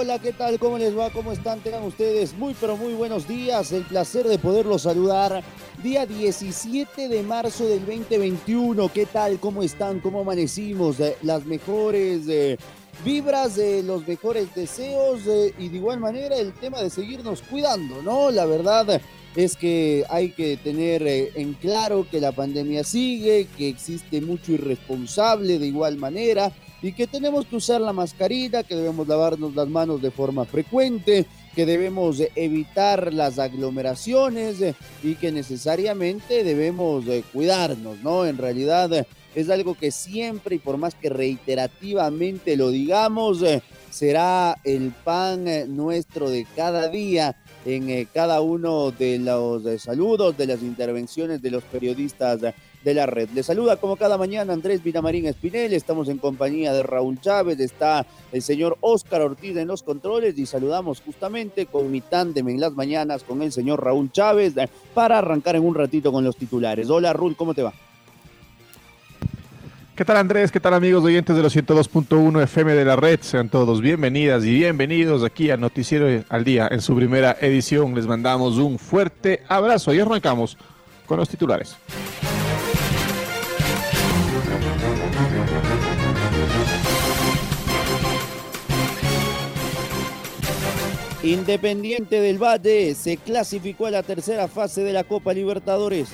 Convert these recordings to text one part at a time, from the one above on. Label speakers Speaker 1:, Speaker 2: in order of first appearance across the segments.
Speaker 1: Hola, ¿qué tal? ¿Cómo les va? ¿Cómo están? Tengan ustedes muy, pero muy buenos días. El placer de poderlos saludar. Día 17 de marzo del 2021. ¿Qué tal? ¿Cómo están? ¿Cómo amanecimos? Eh, las mejores eh, vibras, de los mejores deseos eh, y de igual manera el tema de seguirnos cuidando, ¿no? La verdad es que hay que tener en claro que la pandemia sigue, que existe mucho irresponsable de igual manera y que tenemos que usar la mascarilla, que debemos lavarnos las manos de forma frecuente, que debemos evitar las aglomeraciones eh, y que necesariamente debemos cuidarnos, ¿no? En realidad eh, es algo que siempre y por más que reiterativamente lo digamos, eh, será el pan nuestro de cada día en cada uno de los saludos, de las intervenciones de los periodistas de la red. Le saluda como cada mañana Andrés Vinamarín Espinel, estamos en compañía de Raúl Chávez, está el señor Óscar Ortiz en los controles y saludamos justamente con mi tándem en las mañanas con el señor Raúl Chávez para arrancar en un ratito con los titulares. Hola Raúl, ¿cómo te va?
Speaker 2: ¿Qué tal Andrés? ¿Qué tal amigos oyentes de los 102.1 FM de la red? Sean todos bienvenidas y bienvenidos aquí al Noticiero al Día en su primera edición. Les mandamos un fuerte abrazo y arrancamos con los titulares.
Speaker 1: Independiente del Valle se clasificó a la tercera fase de la Copa Libertadores.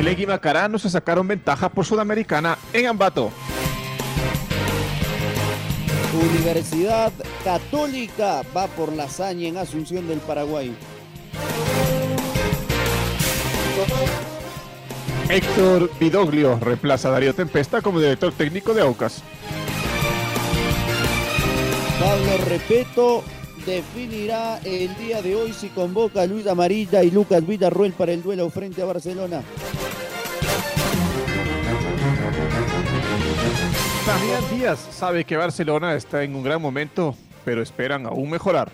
Speaker 2: Emelec y Macará se sacaron ventaja por Sudamericana en Ambato.
Speaker 1: Universidad Católica va por la hazaña en Asunción del Paraguay.
Speaker 2: Héctor Vidoglio reemplaza a Darío Tempesta como director técnico de Aucas.
Speaker 1: Pablo Repeto definirá el día de hoy si convoca a Luis Amarilla y Lucas Villarruel para el duelo frente a Barcelona.
Speaker 2: Damián Díaz sabe que Barcelona está en un gran momento, pero esperan aún mejorar.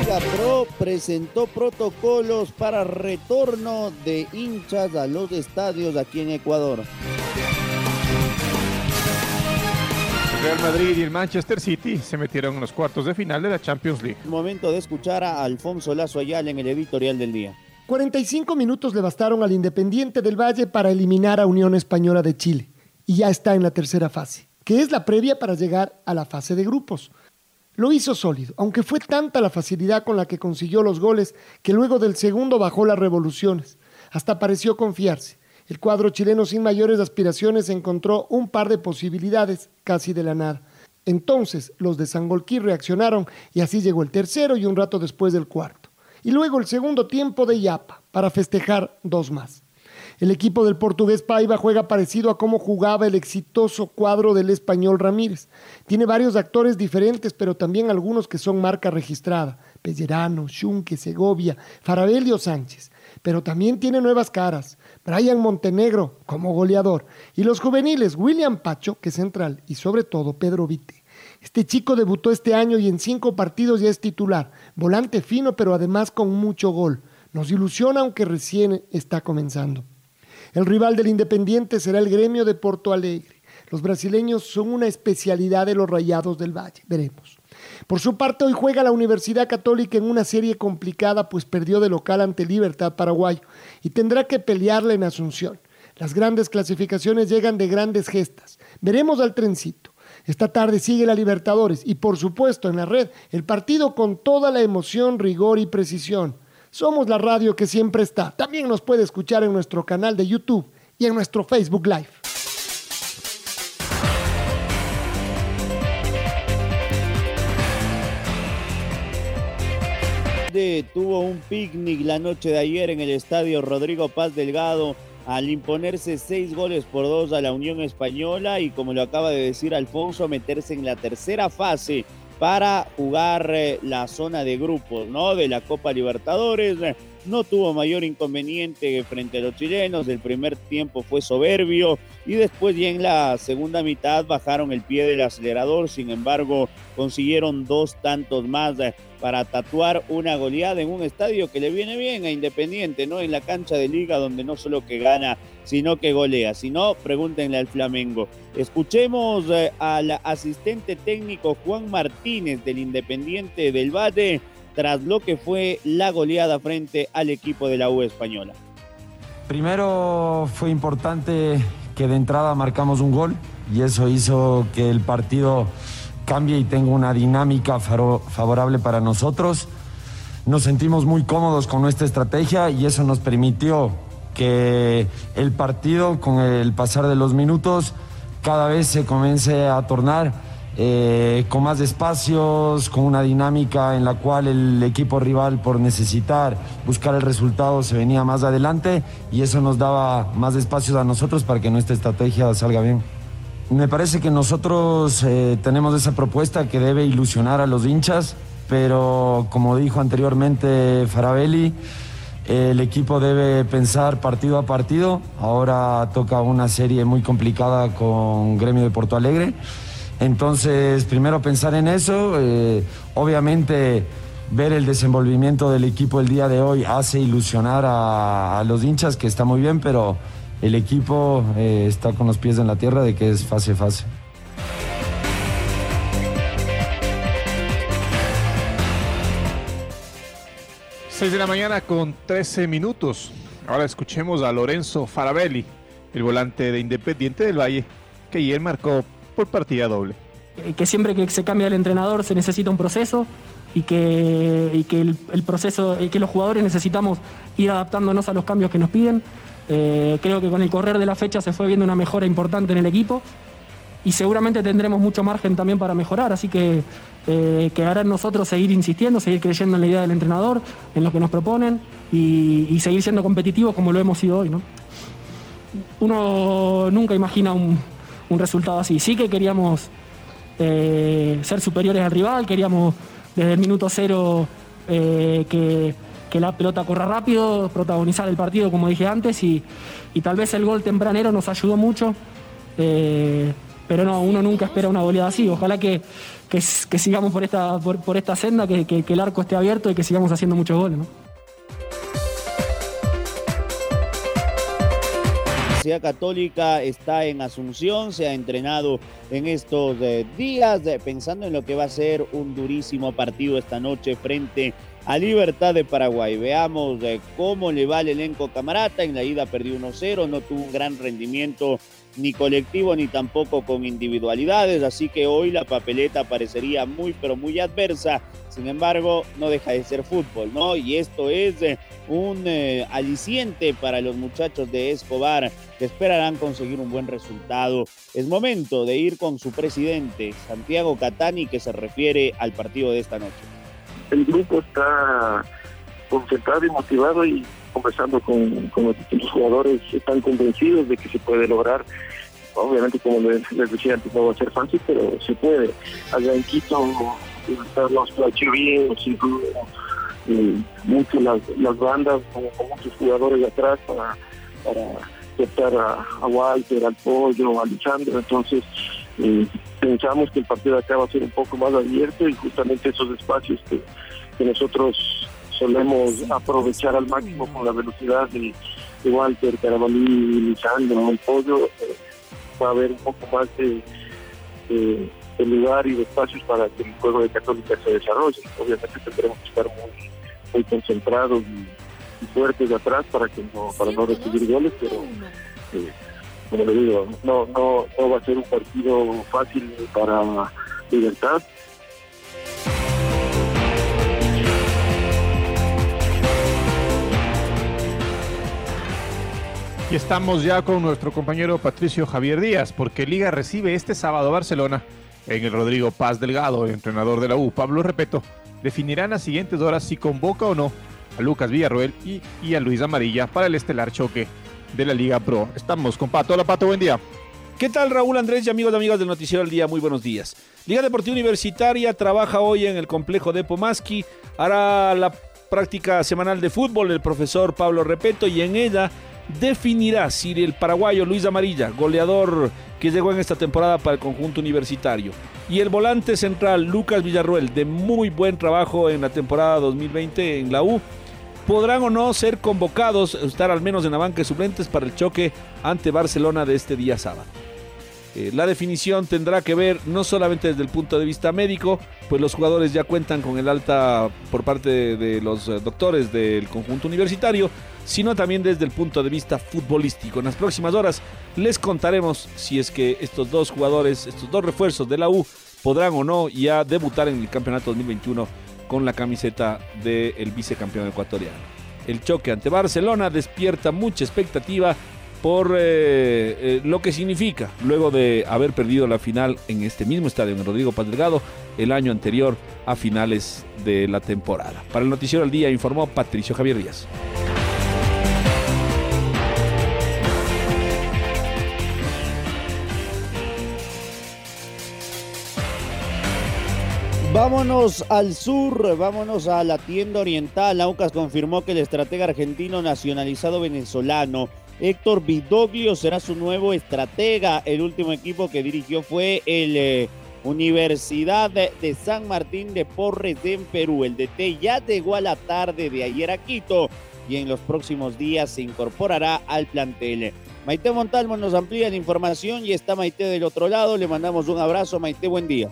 Speaker 1: Liga Pro presentó protocolos para retorno de hinchas a los estadios aquí en Ecuador.
Speaker 2: Real Madrid y el Manchester City se metieron en los cuartos de final de la Champions League.
Speaker 1: Momento de escuchar a Alfonso Lazo Ayala en el editorial del día.
Speaker 3: 45 minutos le bastaron al Independiente del Valle para eliminar a Unión Española de Chile y ya está en la tercera fase, que es la previa para llegar a la fase de grupos. Lo hizo sólido, aunque fue tanta la facilidad con la que consiguió los goles que luego del segundo bajó las revoluciones. Hasta pareció confiarse. El cuadro chileno sin mayores aspiraciones encontró un par de posibilidades casi de la nada. Entonces los de Sangolquí reaccionaron y así llegó el tercero y un rato después del cuarto. Y luego el segundo tiempo de Yapa para festejar dos más. El equipo del portugués Paiva juega parecido a cómo jugaba el exitoso cuadro del español Ramírez. Tiene varios actores diferentes, pero también algunos que son marca registrada. Pellerano, Schunke, Segovia, Farabelio Sánchez. Pero también tiene nuevas caras. Brian Montenegro como goleador y los juveniles William Pacho, que es central, y sobre todo Pedro Vite. Este chico debutó este año y en cinco partidos ya es titular, volante fino pero además con mucho gol. Nos ilusiona aunque recién está comenzando. El rival del Independiente será el gremio de Porto Alegre. Los brasileños son una especialidad de los Rayados del Valle, veremos. Por su parte, hoy juega la Universidad Católica en una serie complicada, pues perdió de local ante Libertad Paraguayo y tendrá que pelearla en Asunción. Las grandes clasificaciones llegan de grandes gestas. Veremos al trencito. Esta tarde sigue la Libertadores y por supuesto en la red el partido con toda la emoción, rigor y precisión. Somos la radio que siempre está. También nos puede escuchar en nuestro canal de YouTube y en nuestro Facebook Live.
Speaker 1: tuvo un picnic la noche de ayer en el estadio Rodrigo Paz Delgado al imponerse seis goles por dos a la Unión Española y como lo acaba de decir Alfonso, meterse en la tercera fase para jugar eh, la zona de grupos, ¿no? De la Copa Libertadores. No tuvo mayor inconveniente frente a los chilenos. El primer tiempo fue soberbio y después ya en la segunda mitad bajaron el pie del acelerador. Sin embargo, consiguieron dos tantos más eh, para tatuar una goleada en un estadio que le viene bien a Independiente, ¿no? En la cancha de liga donde no solo que gana, sino que golea. Si no, pregúntenle al Flamengo. Escuchemos eh, al asistente técnico Juan Martínez del Independiente del Valle tras lo que fue la goleada frente al equipo de la U española.
Speaker 4: Primero fue importante que de entrada marcamos un gol y eso hizo que el partido cambie y tenga una dinámica favorable para nosotros. Nos sentimos muy cómodos con nuestra estrategia y eso nos permitió que el partido con el pasar de los minutos cada vez se comience a tornar eh, con más espacios, con una dinámica en la cual el equipo rival por necesitar buscar el resultado se venía más adelante y eso nos daba más espacios a nosotros para que nuestra estrategia salga bien. Me parece que nosotros eh, tenemos esa propuesta que debe ilusionar a los hinchas, pero como dijo anteriormente Farabelli, el equipo debe pensar partido a partido. Ahora toca una serie muy complicada con Gremio de Porto Alegre. Entonces, primero pensar en eso. Eh, obviamente, ver el desenvolvimiento del equipo el día de hoy hace ilusionar a los hinchas, que está muy bien, pero el equipo eh, está con los pies en la tierra de que es fase fase.
Speaker 2: Seis de la mañana con 13 minutos. Ahora escuchemos a Lorenzo Farabelli, el volante de Independiente del Valle, que ayer marcó por partida doble.
Speaker 5: Eh, que siempre que se cambia el entrenador se necesita un proceso y que, que el, el, proceso, y que los jugadores necesitamos ir adaptándonos a los cambios que nos piden. Eh, creo que con el correr de la fecha se fue viendo una mejora importante en el equipo y seguramente tendremos mucho margen también para mejorar, así que eh, quedará en nosotros seguir insistiendo, seguir creyendo en la idea del entrenador, en lo que nos proponen y, seguir siendo competitivos como lo hemos sido hoy. ¿no? Uno nunca imagina un, resultado así. Sí que queríamos eh, ser superiores al rival, queríamos desde el minuto cero que que la pelota corra rápido, protagonizar el partido como dije antes y, tal vez el gol tempranero nos ayudó mucho. Eh, pero no, uno nunca espera una goleada así. Ojalá que, sigamos por esta, por, esta senda, que, el arco esté abierto y que sigamos haciendo muchos goles.
Speaker 1: Universidad Católica está en Asunción, se ha entrenado en estos eh, días, eh, pensando en lo que va a ser un durísimo partido esta noche frente a Libertad de Paraguay. Veamos eh, cómo le va el elenco camarata. En la ida perdió 1-0, no tuvo un gran rendimiento ni colectivo ni tampoco con individualidades, así que hoy la papeleta parecería muy pero muy adversa. Sin embargo, no deja de ser fútbol, ¿no? Y esto es eh, un eh, aliciente para los muchachos de Escobar que esperarán conseguir un buen resultado. Es momento de ir con su presidente, Santiago Catani, que se refiere al partido de esta noche
Speaker 6: el grupo está concentrado y motivado y conversando con, con los jugadores están convencidos de que se puede lograr. Obviamente, como les, decía antes, no va a ser fácil, pero se puede. Allá en Quito, los bien, eh, mucho las, las bandas, con, muchos jugadores atrás para, para a, Walter, al Pollo, a Alejandro. Entonces, eh, pensamos que el partido acá va a ser un poco más abierto y justamente esos espacios que, nosotros solemos aprovechar al máximo con la velocidad de, Walter, Carabalí, Lisandro, el pollo, eh, va a haber un poco más de, lugar y de espacios para que el juego de Católica se desarrolle. Obviamente tendremos que estar muy, muy concentrados y, fuertes de atrás para que no, para no recibir goles, pero eh, como le digo, no, no, no va a ser un partido fácil para Libertad.
Speaker 2: Y estamos ya con nuestro compañero Patricio Javier Díaz, porque Liga recibe este sábado Barcelona en el Rodrigo Paz Delgado, el entrenador de la U, Pablo Repeto, definirá en las siguientes horas si convoca o no a Lucas Villarroel y, y a Luis Amarilla para el estelar choque de la Liga Pro. Estamos con Pato. Hola Pato, buen día.
Speaker 7: ¿Qué tal Raúl Andrés y amigos y amigas del Noticiero del Día? Muy buenos días. Liga Deportiva Universitaria trabaja hoy en el complejo de Pomaski, hará la práctica semanal de fútbol el profesor Pablo Repeto y en ella definirá si el paraguayo Luis Amarilla, goleador que llegó en esta temporada para el conjunto universitario, y el volante central Lucas Villarruel, de muy buen trabajo en la temporada 2020 en la U, podrán o no ser convocados, estar al menos en la banca de suplentes para el choque ante Barcelona de este día sábado. Eh, la definición tendrá que ver no solamente desde el punto de vista médico, pues los jugadores ya cuentan con el alta por parte de, los eh, doctores del conjunto universitario, sino también desde el punto de vista futbolístico. En las próximas horas les contaremos si es que estos dos jugadores, estos dos refuerzos de la U, podrán o no ya debutar en el campeonato 2021 con la camiseta del vicecampeón ecuatoriano. El choque ante Barcelona despierta mucha expectativa por eh, eh, lo que significa luego de haber perdido la final en este mismo estadio, en Rodrigo Paz Delgado, el año anterior a finales de la temporada. Para el Noticiero del Día informó Patricio Javier Díaz.
Speaker 1: Vámonos al sur, vámonos a la tienda oriental. Aucas confirmó que el estratega argentino nacionalizado venezolano Héctor Vidoglio será su nuevo estratega. El último equipo que dirigió fue el eh, Universidad de, de, San Martín de Porres en Perú. El DT ya llegó a la tarde de ayer a Quito y en los próximos días se incorporará al plantel. Maite Montalvo nos amplía la información y está Maite del otro lado. Le mandamos un abrazo. Maite, buen día.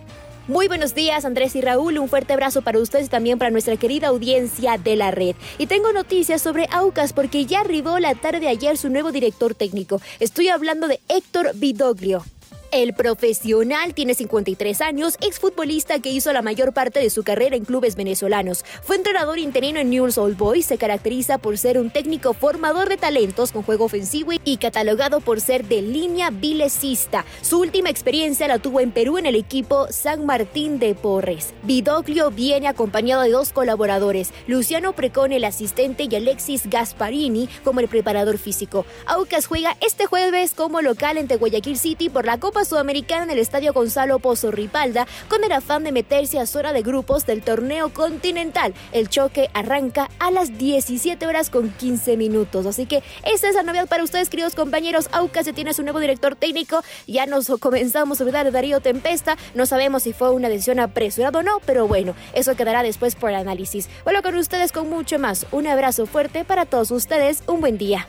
Speaker 8: Muy buenos días, Andrés y Raúl. Un fuerte abrazo para ustedes y también para nuestra querida audiencia de la red. Y tengo noticias sobre Aucas porque ya arribó la tarde de ayer su nuevo director técnico. Estoy hablando de Héctor Vidoglio. El profesional tiene 53 años, exfutbolista que hizo la mayor parte de su carrera en clubes venezolanos. Fue entrenador interino en Newell's Old Boys, se caracteriza por ser un técnico formador de talentos con juego ofensivo y catalogado por ser de línea vilecista. Su última experiencia la tuvo en Perú en el equipo San Martín de Porres. Vidoglio viene acompañado de dos colaboradores, Luciano Precone, el asistente, y Alexis Gasparini como el preparador físico. Aucas juega este jueves como local ante Guayaquil City por la Copa Sudamericana en el Estadio Gonzalo Pozo Ripalda con el afán de meterse a zona de grupos del torneo continental. El choque arranca a las 17 horas con 15 minutos. Así que esta es la novedad para ustedes, queridos compañeros. Aucas ya tiene su nuevo director técnico. Ya nos comenzamos a olvidar de Darío Tempesta. No sabemos si fue una decisión apresurada o no, pero bueno, eso quedará después por el análisis. Vuelvo con ustedes con mucho más. Un abrazo fuerte para todos ustedes. Un buen día.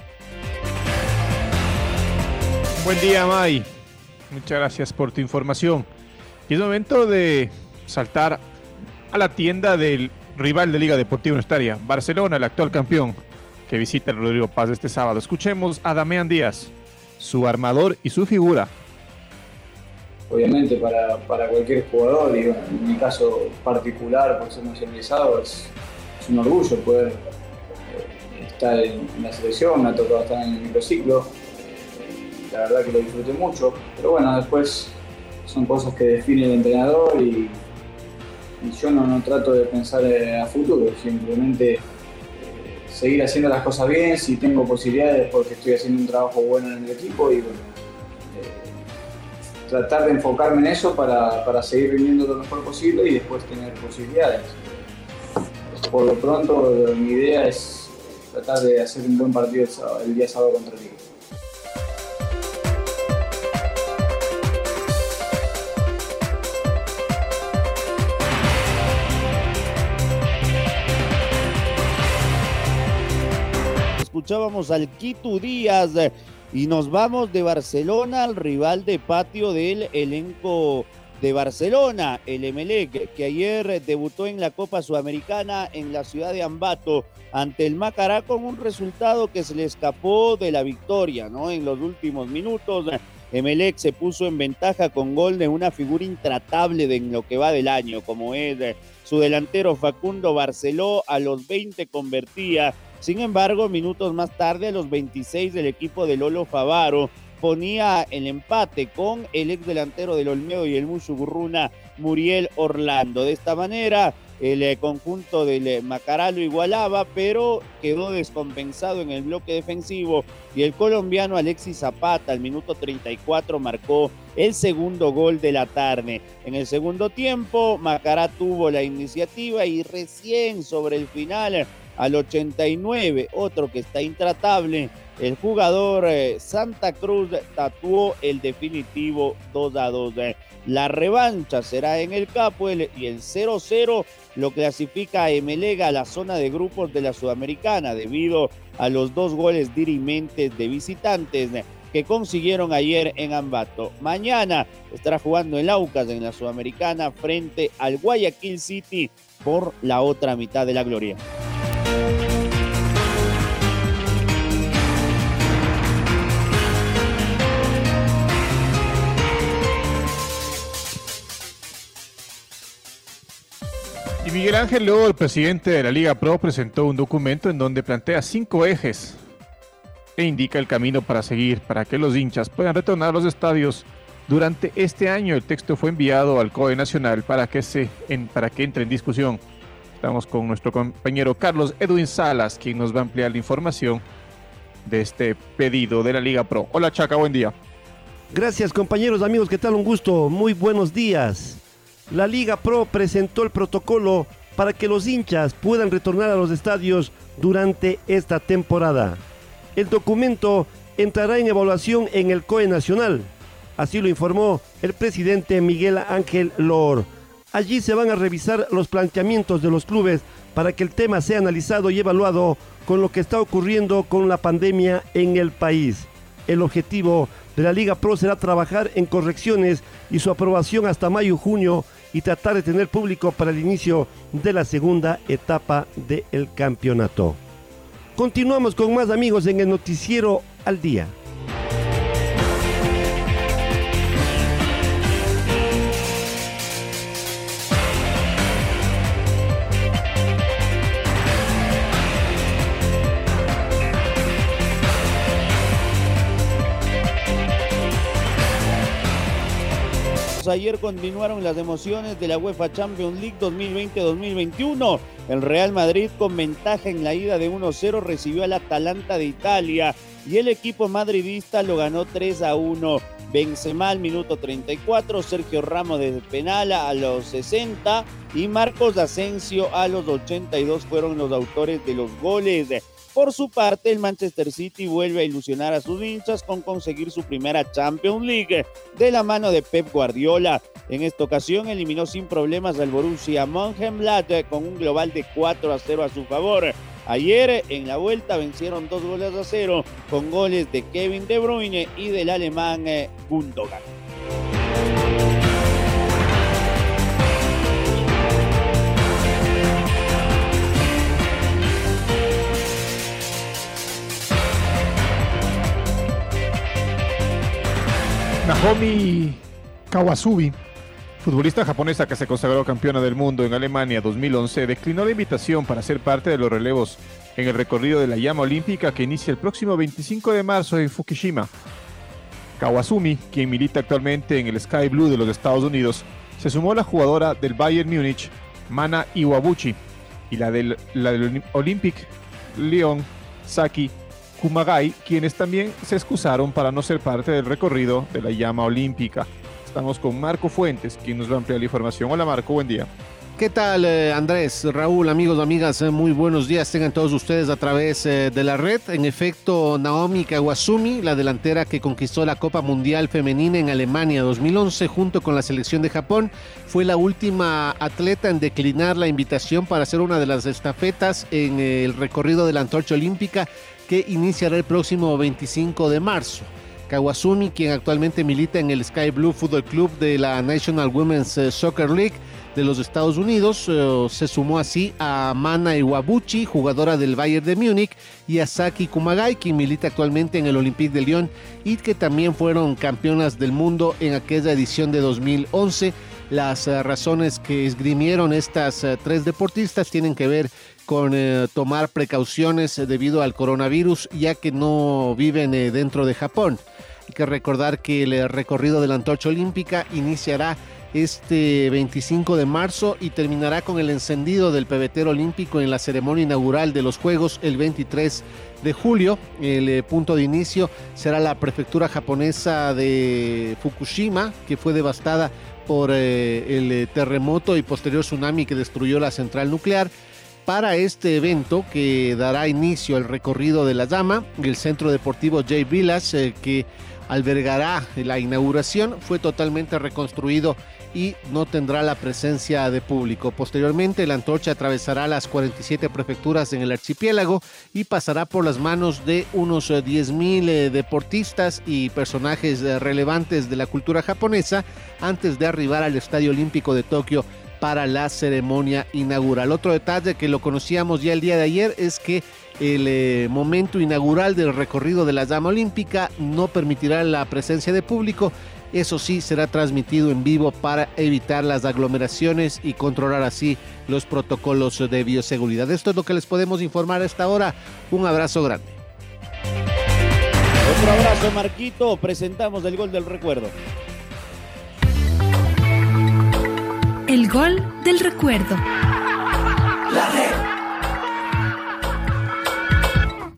Speaker 2: Buen día, May. Muchas gracias por tu información. Y es momento de saltar a la tienda del rival de Liga Deportiva Universitaria, Barcelona, el actual campeón, que visita el Rodrigo Paz este sábado. Escuchemos a Damián Díaz, su armador y su figura.
Speaker 9: Obviamente para, para cualquier jugador, y en mi caso particular, por ser nacionalizado, es, es un orgullo poder eh, estar en la selección, me ha tocado estar en el microciclo, la verdad que lo disfruté mucho, pero bueno, después son cosas que define el entrenador y, yo no, no, trato de pensar a futuro, simplemente eh, seguir haciendo las cosas bien, si tengo posibilidades porque estoy haciendo un trabajo bueno en el equipo y bueno, eh, tratar de enfocarme en eso para, para, seguir rindiendo lo mejor posible y después tener posibilidades. Por lo pronto mi idea es tratar de hacer un buen partido el día sábado contra el equipo.
Speaker 1: Escuchábamos al Quito Díaz y nos vamos de Barcelona al rival de patio del elenco de Barcelona, el Emelec, que ayer debutó en la Copa Sudamericana en la ciudad de Ambato ante el Macará con un resultado que se le escapó de la victoria, ¿no? En los últimos minutos. Emelec se puso en ventaja con gol de una figura intratable de lo que va del año, como es su delantero Facundo Barceló, a los 20 convertía Sin embargo, minutos más tarde, los 26 del equipo de Lolo Favaro, ponía el empate con el ex delantero del Olmedo y el Mushugurruna, Muriel Orlando. De esta manera, el eh, conjunto del eh, Macará lo igualaba, pero quedó descompensado en el bloque defensivo y el colombiano Alexis Zapata al minuto 34 marcó el segundo gol de la tarde. En el segundo tiempo, Macará tuvo la iniciativa y recién sobre el final, al 89, otro que está intratable, el jugador eh, Santa Cruz tatuó el definitivo 2 a 2. La revancha será en el Capo y el 0-0 lo clasifica a Emelega a la zona de grupos de la Sudamericana debido a los dos goles dirimentes de visitantes que consiguieron ayer en Ambato. Mañana estará jugando el Aucas en la Sudamericana frente al Guayaquil City por la otra mitad de la gloria.
Speaker 2: Y Miguel Ángel Lobo, el presidente de la Liga Pro, presentó un documento en donde plantea cinco ejes e indica el camino para seguir para que los hinchas puedan retornar a los estadios. Durante este año el texto fue enviado al COE Nacional para que, se, para que entre en discusión. Estamos con nuestro compañero Carlos Edwin Salas, quien nos va a ampliar la información de este pedido de la Liga Pro. Hola Chaca, buen día.
Speaker 10: Gracias compañeros, amigos, ¿qué tal? Un gusto, muy buenos días la Liga Pro presentó el protocolo para que los hinchas puedan retornar a los estadios durante esta temporada. El documento entrará en evaluación en el COE Nacional, así lo informó el presidente Miguel Ángel Lor. Allí se van a revisar los planteamientos de los clubes para que el tema sea analizado y evaluado con lo que está ocurriendo con la pandemia en el país. El objetivo de la Liga Pro será trabajar en correcciones y su aprobación hasta mayo-junio y tratar de tener público para el inicio de la segunda etapa del campeonato. Continuamos con más amigos en el noticiero al día.
Speaker 1: Ayer continuaron las emociones de la UEFA Champions League 2020-2021. El Real Madrid con ventaja en la ida de 1-0 recibió al Atalanta de Italia y el equipo madridista lo ganó 3 a 1. Benzema al minuto 34, Sergio Ramos de penal a los 60 y Marcos Asensio a los 82 fueron los autores de los goles. Por su parte, el Manchester City vuelve a ilusionar a sus hinchas con conseguir su primera Champions League de la mano de Pep Guardiola. En esta ocasión eliminó sin problemas al Borussia Mönchengladbach con un global de 4 a 0 a su favor. Ayer en la vuelta vencieron dos goles a cero con goles de Kevin De Bruyne y del alemán eh, Gundogan.
Speaker 2: Naomi Kawasubi, futbolista japonesa que se consagró campeona del mundo en Alemania 2011, declinó la invitación para ser parte de los relevos en el recorrido de la llama olímpica que inicia el próximo 25 de marzo en Fukushima. Kawasumi, quien milita actualmente en el Sky Blue de los Estados Unidos, se sumó a la jugadora del Bayern Múnich, Mana Iwabuchi, y la del, la del Olympic Leon Saki Kumagai, quienes también se excusaron para no ser parte del recorrido de la llama olímpica. Estamos con Marco Fuentes, quien nos va a ampliar la información. Hola Marco, buen día.
Speaker 11: ¿Qué tal eh, Andrés, Raúl, amigos, amigas? Eh, muy buenos días tengan todos ustedes a través eh, de la red. En efecto, Naomi Kawasumi, la delantera que conquistó la Copa Mundial Femenina en Alemania 2011 junto con la selección de Japón, fue la última atleta en declinar la invitación para hacer una de las estafetas en el recorrido de la antorcha olímpica que iniciará el próximo 25 de marzo. Kawasumi, quien actualmente milita en el Sky Blue Football Club de la National Women's eh, Soccer League de los Estados Unidos, eh, se sumó así a Mana Iwabuchi, jugadora del Bayern de Múnich, y a Saki Kumagai, quien milita actualmente en el Olympique de Lyon y que también fueron campeonas del mundo en aquella edición de 2011 Las eh, razones que esgrimieron estas eh, tres deportistas tienen que ver con eh, tomar precauciones debido al coronavirus, ya que no viven dentro de Japón. Hay que recordar que el recorrido de la antorcha olímpica iniciará este 25 de marzo y terminará con el encendido del pebetero olímpico en la ceremonia inaugural de los Juegos el 23 de julio. El punto de inicio será la prefectura japonesa de Fukushima, que fue devastada por eh, el eh, terremoto y posterior tsunami que destruyó la central nuclear. Para este evento que dará inicio al recorrido de la llama, el Centro Deportivo J. Villas, eh, que albergará la inauguración, fue totalmente reconstruido y no tendrá la presencia de público. Posteriormente, la antorcha atravesará las 47 prefecturas en el archipiélago y pasará por las manos de unos 10.000 eh, deportistas y personajes eh, relevantes de la cultura japonesa antes de arribar al Estadio Olímpico de Tokio para la ceremonia inaugural. Otro detalle que lo conocíamos ya el día de ayer es que el eh, momento inaugural del recorrido de la llama olímpica no permitirá la presencia de público. Eso sí, será transmitido en vivo para evitar las aglomeraciones y controlar así los protocolos de bioseguridad. Esto es lo que les podemos informar a esta hora. Un abrazo grande.
Speaker 1: Otro abrazo, Marquito. Presentamos el gol del recuerdo.
Speaker 12: El gol del recuerdo.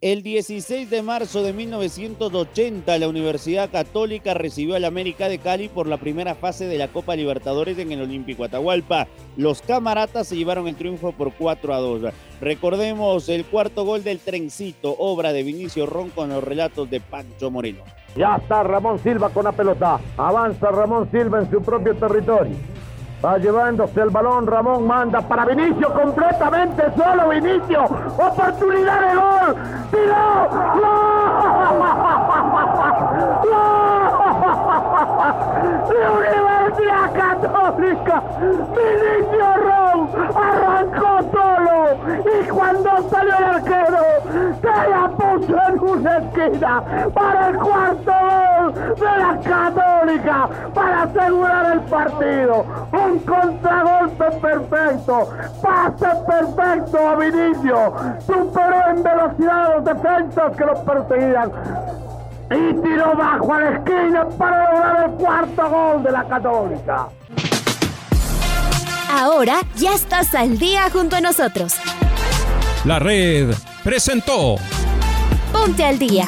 Speaker 1: El 16 de marzo de 1980, la Universidad Católica recibió al América de Cali por la primera fase de la Copa Libertadores en el Olímpico Atahualpa. Los camaratas se llevaron el triunfo por 4 a 2. Recordemos el cuarto gol del trencito, obra de Vinicio Ron con los relatos de Pancho Moreno.
Speaker 13: Ya está Ramón Silva con la pelota. Avanza Ramón Silva en su propio territorio. Va llevándose el balón, Ramón manda para Vinicio, completamente solo Vinicio. Oportunidad de gol. ¡Tiró! ¡La Universidad Católica! Vinicio Ron arrancó solo y cuando salió el arquero se la puso en una esquina para el cuarto gol de la Católica para asegurar el partido. Un contragolpe perfecto, pase perfecto a Vinicio, superó en velocidad a los defensas que los perseguían y tiró bajo a la esquina para lograr el cuarto gol de la Católica.
Speaker 8: Ahora ya estás al día junto a nosotros.
Speaker 14: La red presentó
Speaker 8: Ponte al día.